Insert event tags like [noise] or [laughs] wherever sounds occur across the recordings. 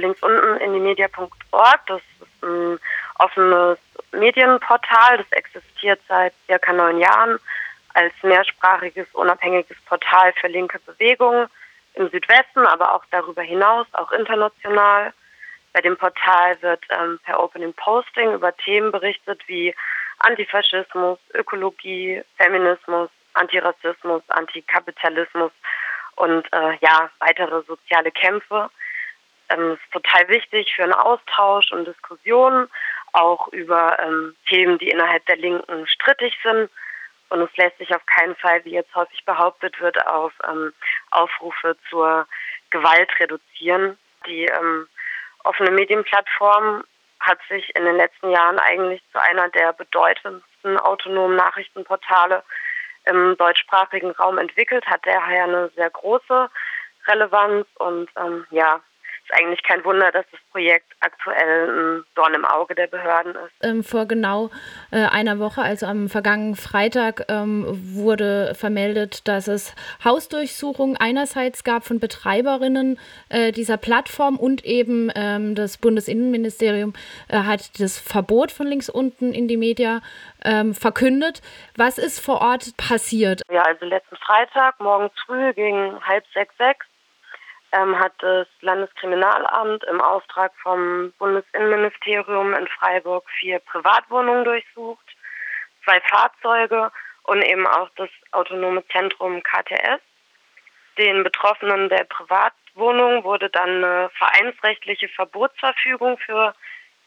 links unten in die media.org. Das ist ein offenes Medienportal. Das existiert seit circa neun Jahren als mehrsprachiges, unabhängiges Portal für linke Bewegungen im Südwesten, aber auch darüber hinaus, auch international. Bei dem Portal wird ähm, per Opening Posting über Themen berichtet wie Antifaschismus, Ökologie, Feminismus, Antirassismus, Antikapitalismus und äh, ja, weitere soziale Kämpfe. Ähm, ist total wichtig für einen Austausch und Diskussionen, auch über ähm, Themen, die innerhalb der Linken strittig sind. Und es lässt sich auf keinen Fall, wie jetzt häufig behauptet wird, auf ähm, Aufrufe zur Gewalt reduzieren. Die ähm, offene Medienplattform hat sich in den letzten Jahren eigentlich zu einer der bedeutendsten autonomen Nachrichtenportale im deutschsprachigen Raum entwickelt, hat daher eine sehr große Relevanz und ähm, ja, ist eigentlich kein Wunder, dass das Projekt aktuell ein Dorn im Auge der Behörden ist. Ähm, vor genau äh, einer Woche, also am vergangenen Freitag, ähm, wurde vermeldet, dass es Hausdurchsuchungen einerseits gab von Betreiberinnen äh, dieser Plattform und eben ähm, das Bundesinnenministerium äh, hat das Verbot von links unten in die Media ähm, verkündet. Was ist vor Ort passiert? Ja, also letzten Freitag, morgens früh gegen halb sechs, sechs ähm, hat das Landeskriminalamt im Auftrag vom Bundesinnenministerium in Freiburg vier Privatwohnungen durchsucht, zwei Fahrzeuge und eben auch das autonome Zentrum KTS. Den Betroffenen der Privatwohnung wurde dann eine vereinsrechtliche Verbotsverfügung für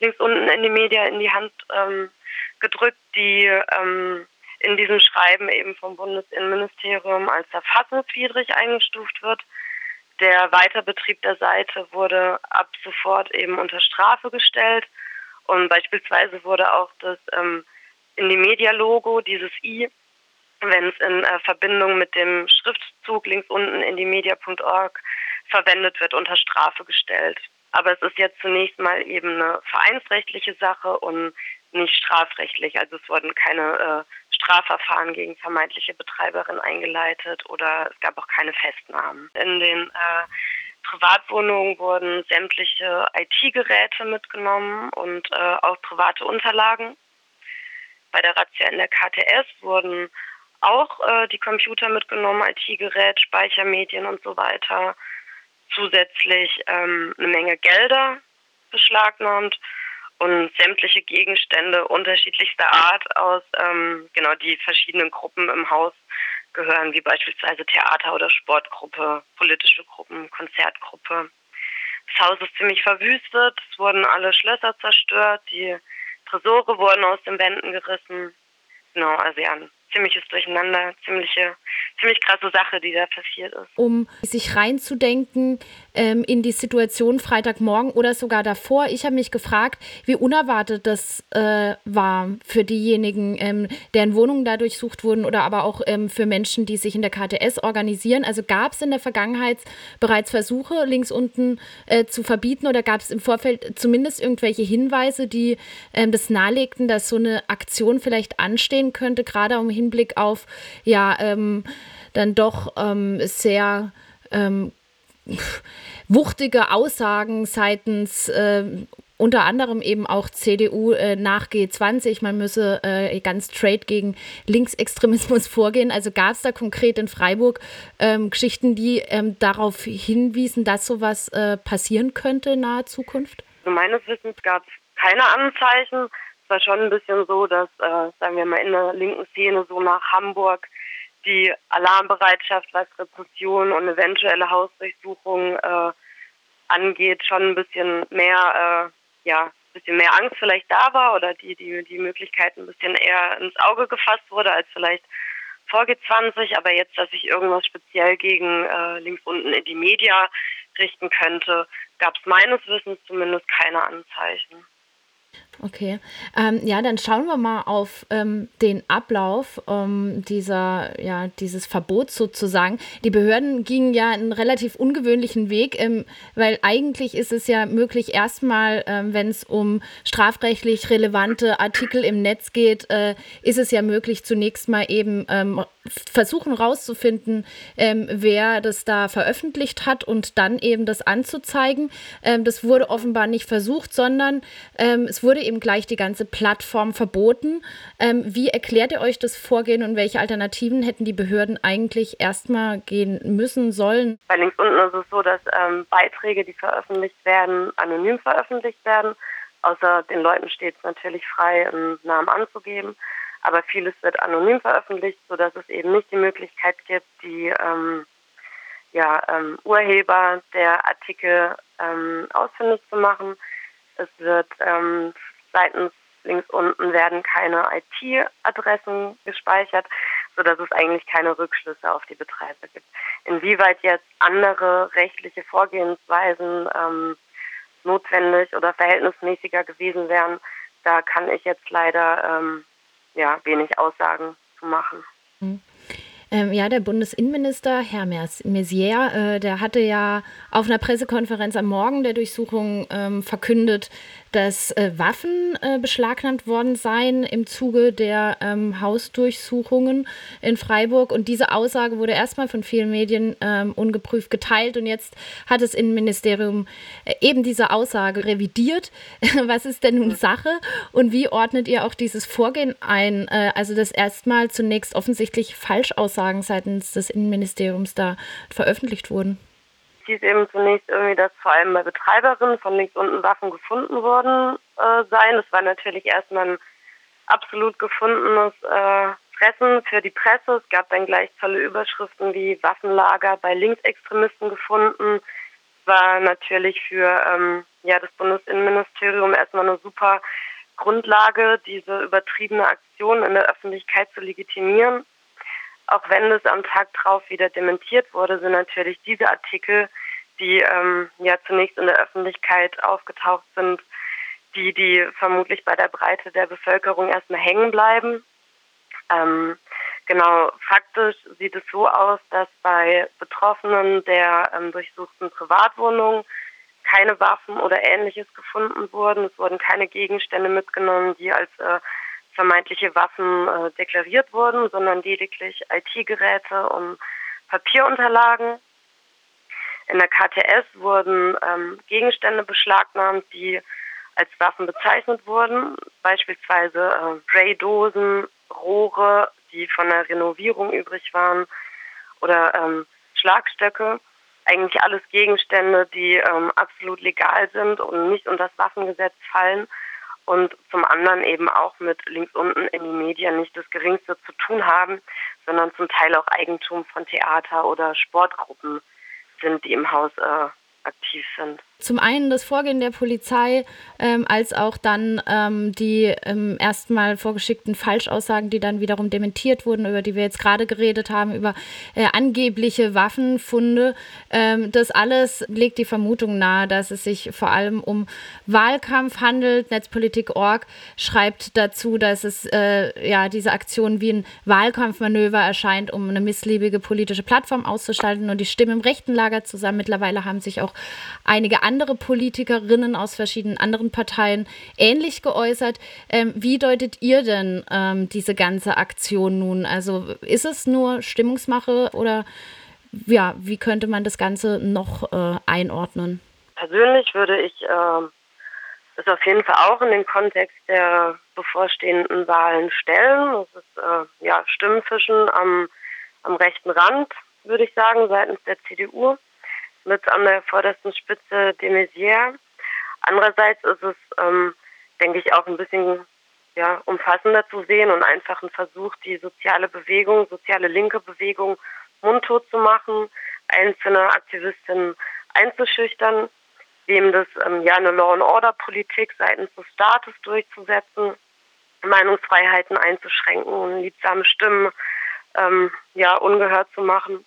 links unten in die Media in die Hand ähm, gedrückt, die ähm, in diesem Schreiben eben vom Bundesinnenministerium als verfassungswidrig eingestuft wird. Der Weiterbetrieb der Seite wurde ab sofort eben unter Strafe gestellt und beispielsweise wurde auch das ähm, in die Media-Logo, dieses I, wenn es in äh, Verbindung mit dem Schriftzug links unten in die media.org verwendet wird, unter Strafe gestellt. Aber es ist jetzt zunächst mal eben eine vereinsrechtliche Sache und nicht strafrechtlich. Also es wurden keine äh, Strafverfahren gegen vermeintliche Betreiberinnen eingeleitet oder es gab auch keine Festnahmen. In den äh, Privatwohnungen wurden sämtliche IT-Geräte mitgenommen und äh, auch private Unterlagen. Bei der Razzia in der KTS wurden auch äh, die Computer mitgenommen, IT-Gerät, Speichermedien und so weiter. Zusätzlich ähm, eine Menge Gelder beschlagnahmt und sämtliche Gegenstände unterschiedlichster Art aus ähm, genau die verschiedenen Gruppen im Haus gehören, wie beispielsweise Theater- oder Sportgruppe, politische Gruppen, Konzertgruppe. Das Haus ist ziemlich verwüstet, es wurden alle Schlösser zerstört, die Tresore wurden aus den Wänden gerissen. Genau, also ja, ein ziemliches Durcheinander, ziemliche ziemlich krasse Sache, die da passiert ist. Um sich reinzudenken ähm, in die Situation Freitagmorgen oder sogar davor. Ich habe mich gefragt, wie unerwartet das äh, war für diejenigen, ähm, deren Wohnungen da durchsucht wurden oder aber auch ähm, für Menschen, die sich in der KTS organisieren. Also gab es in der Vergangenheit bereits Versuche, links unten äh, zu verbieten oder gab es im Vorfeld zumindest irgendwelche Hinweise, die ähm, das nahelegten, dass so eine Aktion vielleicht anstehen könnte, gerade im Hinblick auf ja, ähm, dann doch ähm, sehr ähm, wuchtige Aussagen seitens äh, unter anderem eben auch CDU äh, nach G20, man müsse äh, ganz straight gegen Linksextremismus vorgehen. Also gab es da konkret in Freiburg ähm, Geschichten, die ähm, darauf hinwiesen, dass sowas äh, passieren könnte in naher Zukunft? Also meines Wissens gab es keine Anzeichen. Es war schon ein bisschen so, dass, äh, sagen wir mal, in der linken Szene so nach Hamburg die Alarmbereitschaft, was Repression und eventuelle Hausdurchsuchungen äh, angeht, schon ein bisschen mehr, äh, ja, ein bisschen mehr Angst vielleicht da war oder die, die, die Möglichkeit ein bisschen eher ins Auge gefasst wurde als vielleicht vor G20, aber jetzt, dass sich irgendwas speziell gegen äh, links unten in die Media richten könnte, gab es meines Wissens zumindest keine Anzeichen. Okay, ähm, ja, dann schauen wir mal auf ähm, den Ablauf ähm, dieser, ja, dieses Verbots sozusagen. Die Behörden gingen ja einen relativ ungewöhnlichen Weg, ähm, weil eigentlich ist es ja möglich, erstmal, ähm, wenn es um strafrechtlich relevante Artikel im Netz geht, äh, ist es ja möglich, zunächst mal eben ähm, versuchen rauszufinden, wer das da veröffentlicht hat und dann eben das anzuzeigen. das wurde offenbar nicht versucht, sondern es wurde eben gleich die ganze Plattform verboten. Ähm, wie erklärt ihr euch das Vorgehen und welche Alternativen hätten die Behörden eigentlich erstmal gehen müssen, sollen? Bei links unten ist es so, dass ähm, Beiträge, die veröffentlicht werden, anonym veröffentlicht werden. Außer den Leuten steht es natürlich frei, einen Namen anzugeben. Aber vieles wird anonym veröffentlicht, sodass es eben nicht die Möglichkeit gibt, die ähm, ja, ähm, Urheber der Artikel ähm, ausfindig zu machen. Es wird ähm, seitens links unten werden keine IT-Adressen gespeichert, sodass es eigentlich keine Rückschlüsse auf die Betreiber gibt. Inwieweit jetzt andere rechtliche Vorgehensweisen ähm, notwendig oder verhältnismäßiger gewesen wären, da kann ich jetzt leider ähm, ja, wenig Aussagen zu machen. Mhm. Ähm, ja, der Bundesinnenminister Herr Messier, äh, der hatte ja auf einer Pressekonferenz am Morgen der Durchsuchung ähm, verkündet, dass äh, Waffen äh, beschlagnahmt worden seien im Zuge der ähm, Hausdurchsuchungen in Freiburg. Und diese Aussage wurde erstmal von vielen Medien ähm, ungeprüft geteilt. Und jetzt hat das Innenministerium äh, eben diese Aussage revidiert. [laughs] Was ist denn nun Sache? Und wie ordnet ihr auch dieses Vorgehen ein? Äh, also, dass erstmal zunächst offensichtlich Falschaussagen seitens des Innenministeriums da veröffentlicht wurden hieß eben zunächst irgendwie, dass vor allem bei Betreiberinnen von links unten Waffen gefunden worden äh, seien. Das war natürlich erstmal ein absolut gefundenes äh, Fressen für die Presse. Es gab dann gleich tolle Überschriften wie Waffenlager bei Linksextremisten gefunden. War natürlich für ähm, ja, das Bundesinnenministerium erstmal eine super Grundlage, diese übertriebene Aktion in der Öffentlichkeit zu legitimieren. Auch wenn es am Tag drauf wieder dementiert wurde, sind natürlich diese Artikel, die ähm, ja zunächst in der Öffentlichkeit aufgetaucht sind, die, die vermutlich bei der Breite der Bevölkerung erstmal hängen bleiben. Ähm, genau, faktisch sieht es so aus, dass bei Betroffenen der ähm, durchsuchten Privatwohnungen keine Waffen oder ähnliches gefunden wurden. Es wurden keine Gegenstände mitgenommen, die als äh, vermeintliche Waffen äh, deklariert wurden, sondern lediglich IT-Geräte und Papierunterlagen. In der KTS wurden ähm, Gegenstände beschlagnahmt, die als Waffen bezeichnet wurden, beispielsweise äh, Spraydosen, Rohre, die von der Renovierung übrig waren, oder ähm, Schlagstöcke. Eigentlich alles Gegenstände, die ähm, absolut legal sind und nicht unter das Waffengesetz fallen und zum anderen eben auch mit links unten in die Medien nicht das Geringste zu tun haben, sondern zum Teil auch Eigentum von Theater oder Sportgruppen sind, die im Haus äh, aktiv sind. Zum einen das Vorgehen der Polizei, ähm, als auch dann ähm, die ähm, erstmal vorgeschickten Falschaussagen, die dann wiederum dementiert wurden, über die wir jetzt gerade geredet haben, über äh, angebliche Waffenfunde. Ähm, das alles legt die Vermutung nahe, dass es sich vor allem um Wahlkampf handelt. Netzpolitik.org schreibt dazu, dass es äh, ja diese Aktion wie ein Wahlkampfmanöver erscheint, um eine missliebige politische Plattform auszuschalten und die Stimmen im rechten Lager zusammen. Mittlerweile haben sich auch einige andere Politikerinnen aus verschiedenen anderen Parteien ähnlich geäußert. Ähm, wie deutet ihr denn ähm, diese ganze Aktion nun? Also ist es nur Stimmungsmache oder ja, wie könnte man das Ganze noch äh, einordnen? Persönlich würde ich äh, es auf jeden Fall auch in den Kontext der bevorstehenden Wahlen stellen. Das ist äh, ja Stimmenfischen am, am rechten Rand, würde ich sagen, seitens der CDU mit an der vordersten Spitze de Maizière. Andererseits ist es, ähm, denke ich, auch ein bisschen ja, umfassender zu sehen und einfach ein Versuch, die soziale Bewegung, soziale linke Bewegung mundtot zu machen, einzelne Aktivistinnen einzuschüchtern, dem das ähm, ja eine Law-and-Order-Politik seitens des Staates durchzusetzen, Meinungsfreiheiten einzuschränken und liedsame Stimmen ähm, ja ungehört zu machen.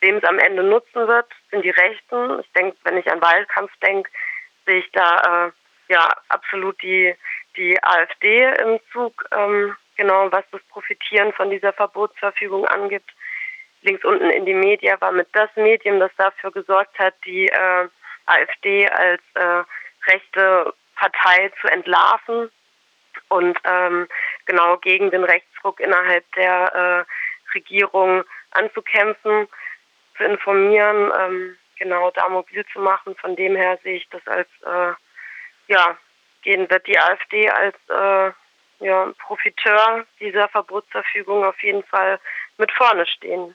Wem es am Ende nutzen wird, sind die Rechten. Ich denke, wenn ich an Wahlkampf denke, sehe ich da äh, ja absolut die, die AfD im Zug, ähm, genau was das Profitieren von dieser Verbotsverfügung angibt. Links unten in die Media war mit das Medium, das dafür gesorgt hat, die äh, AfD als äh, rechte Partei zu entlarven und ähm, genau gegen den Rechtsruck innerhalb der äh, Regierung anzukämpfen, zu informieren, ähm, genau da mobil zu machen. Von dem her sehe ich das als, äh, ja, gehen wird die AfD als äh, ja, Profiteur dieser Verbotsverfügung auf jeden Fall mit vorne stehen.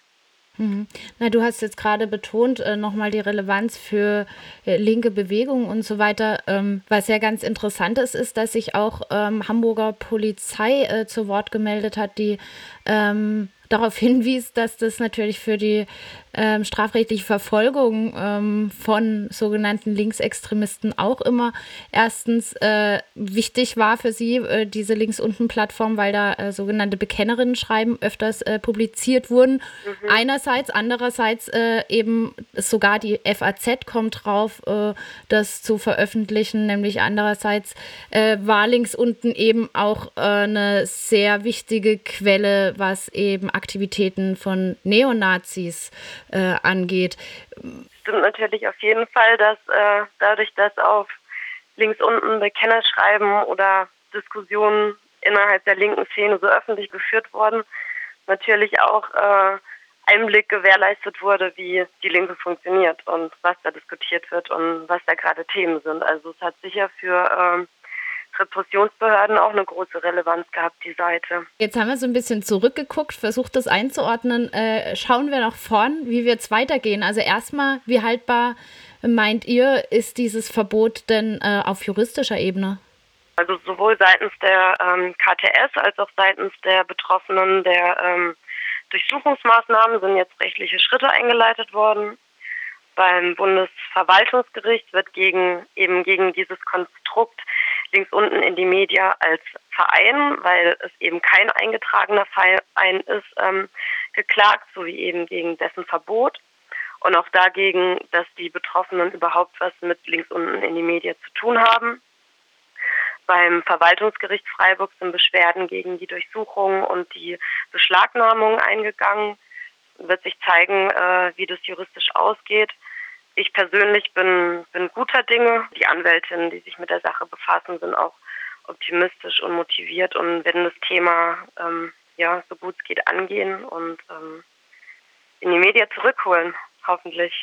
Mhm. Na, du hast jetzt gerade betont äh, nochmal die Relevanz für äh, linke Bewegungen und so weiter. Ähm, was ja ganz interessant ist, ist, dass sich auch ähm, Hamburger Polizei äh, zu Wort gemeldet hat, die ähm, darauf hinwies, dass das natürlich für die ähm, strafrechtliche Verfolgung ähm, von sogenannten Linksextremisten auch immer erstens äh, wichtig war für sie, äh, diese links unten Plattform, weil da äh, sogenannte Bekennerinnen-Schreiben öfters äh, publiziert wurden. Mhm. Einerseits, andererseits äh, eben sogar die FAZ kommt drauf, äh, das zu veröffentlichen, nämlich andererseits war links unten eben auch eine sehr wichtige Quelle, was eben Aktivitäten von Neonazis äh, angeht. Stimmt natürlich auf jeden Fall, dass äh, dadurch, dass auf links unten Bekennerschreiben oder Diskussionen innerhalb der linken Szene so öffentlich geführt wurden, natürlich auch äh, Einblick gewährleistet wurde, wie die Linke funktioniert und was da diskutiert wird und was da gerade Themen sind. Also es hat sicher für ähm, Repressionsbehörden auch eine große Relevanz gehabt, die Seite. Jetzt haben wir so ein bisschen zurückgeguckt, versucht das einzuordnen. Äh, schauen wir nach vorn, wie wird es weitergehen? Also erstmal, wie haltbar meint ihr, ist dieses Verbot denn äh, auf juristischer Ebene? Also sowohl seitens der ähm, KTS als auch seitens der Betroffenen der ähm, Durchsuchungsmaßnahmen sind jetzt rechtliche Schritte eingeleitet worden. Beim Bundesverwaltungsgericht wird gegen eben gegen dieses Konstrukt links unten in die Media als Verein, weil es eben kein eingetragener Verein ist, ähm, geklagt, sowie eben gegen dessen Verbot und auch dagegen, dass die Betroffenen überhaupt was mit links unten in die Media zu tun haben. Beim Verwaltungsgericht Freiburg sind Beschwerden gegen die Durchsuchung und die Beschlagnahmung eingegangen. Wird sich zeigen, äh, wie das juristisch ausgeht. Ich persönlich bin, bin guter Dinge. Die Anwältinnen, die sich mit der Sache befassen, sind auch optimistisch und motiviert und werden das Thema ähm, ja so gut es geht angehen und ähm, in die Medien zurückholen, hoffentlich.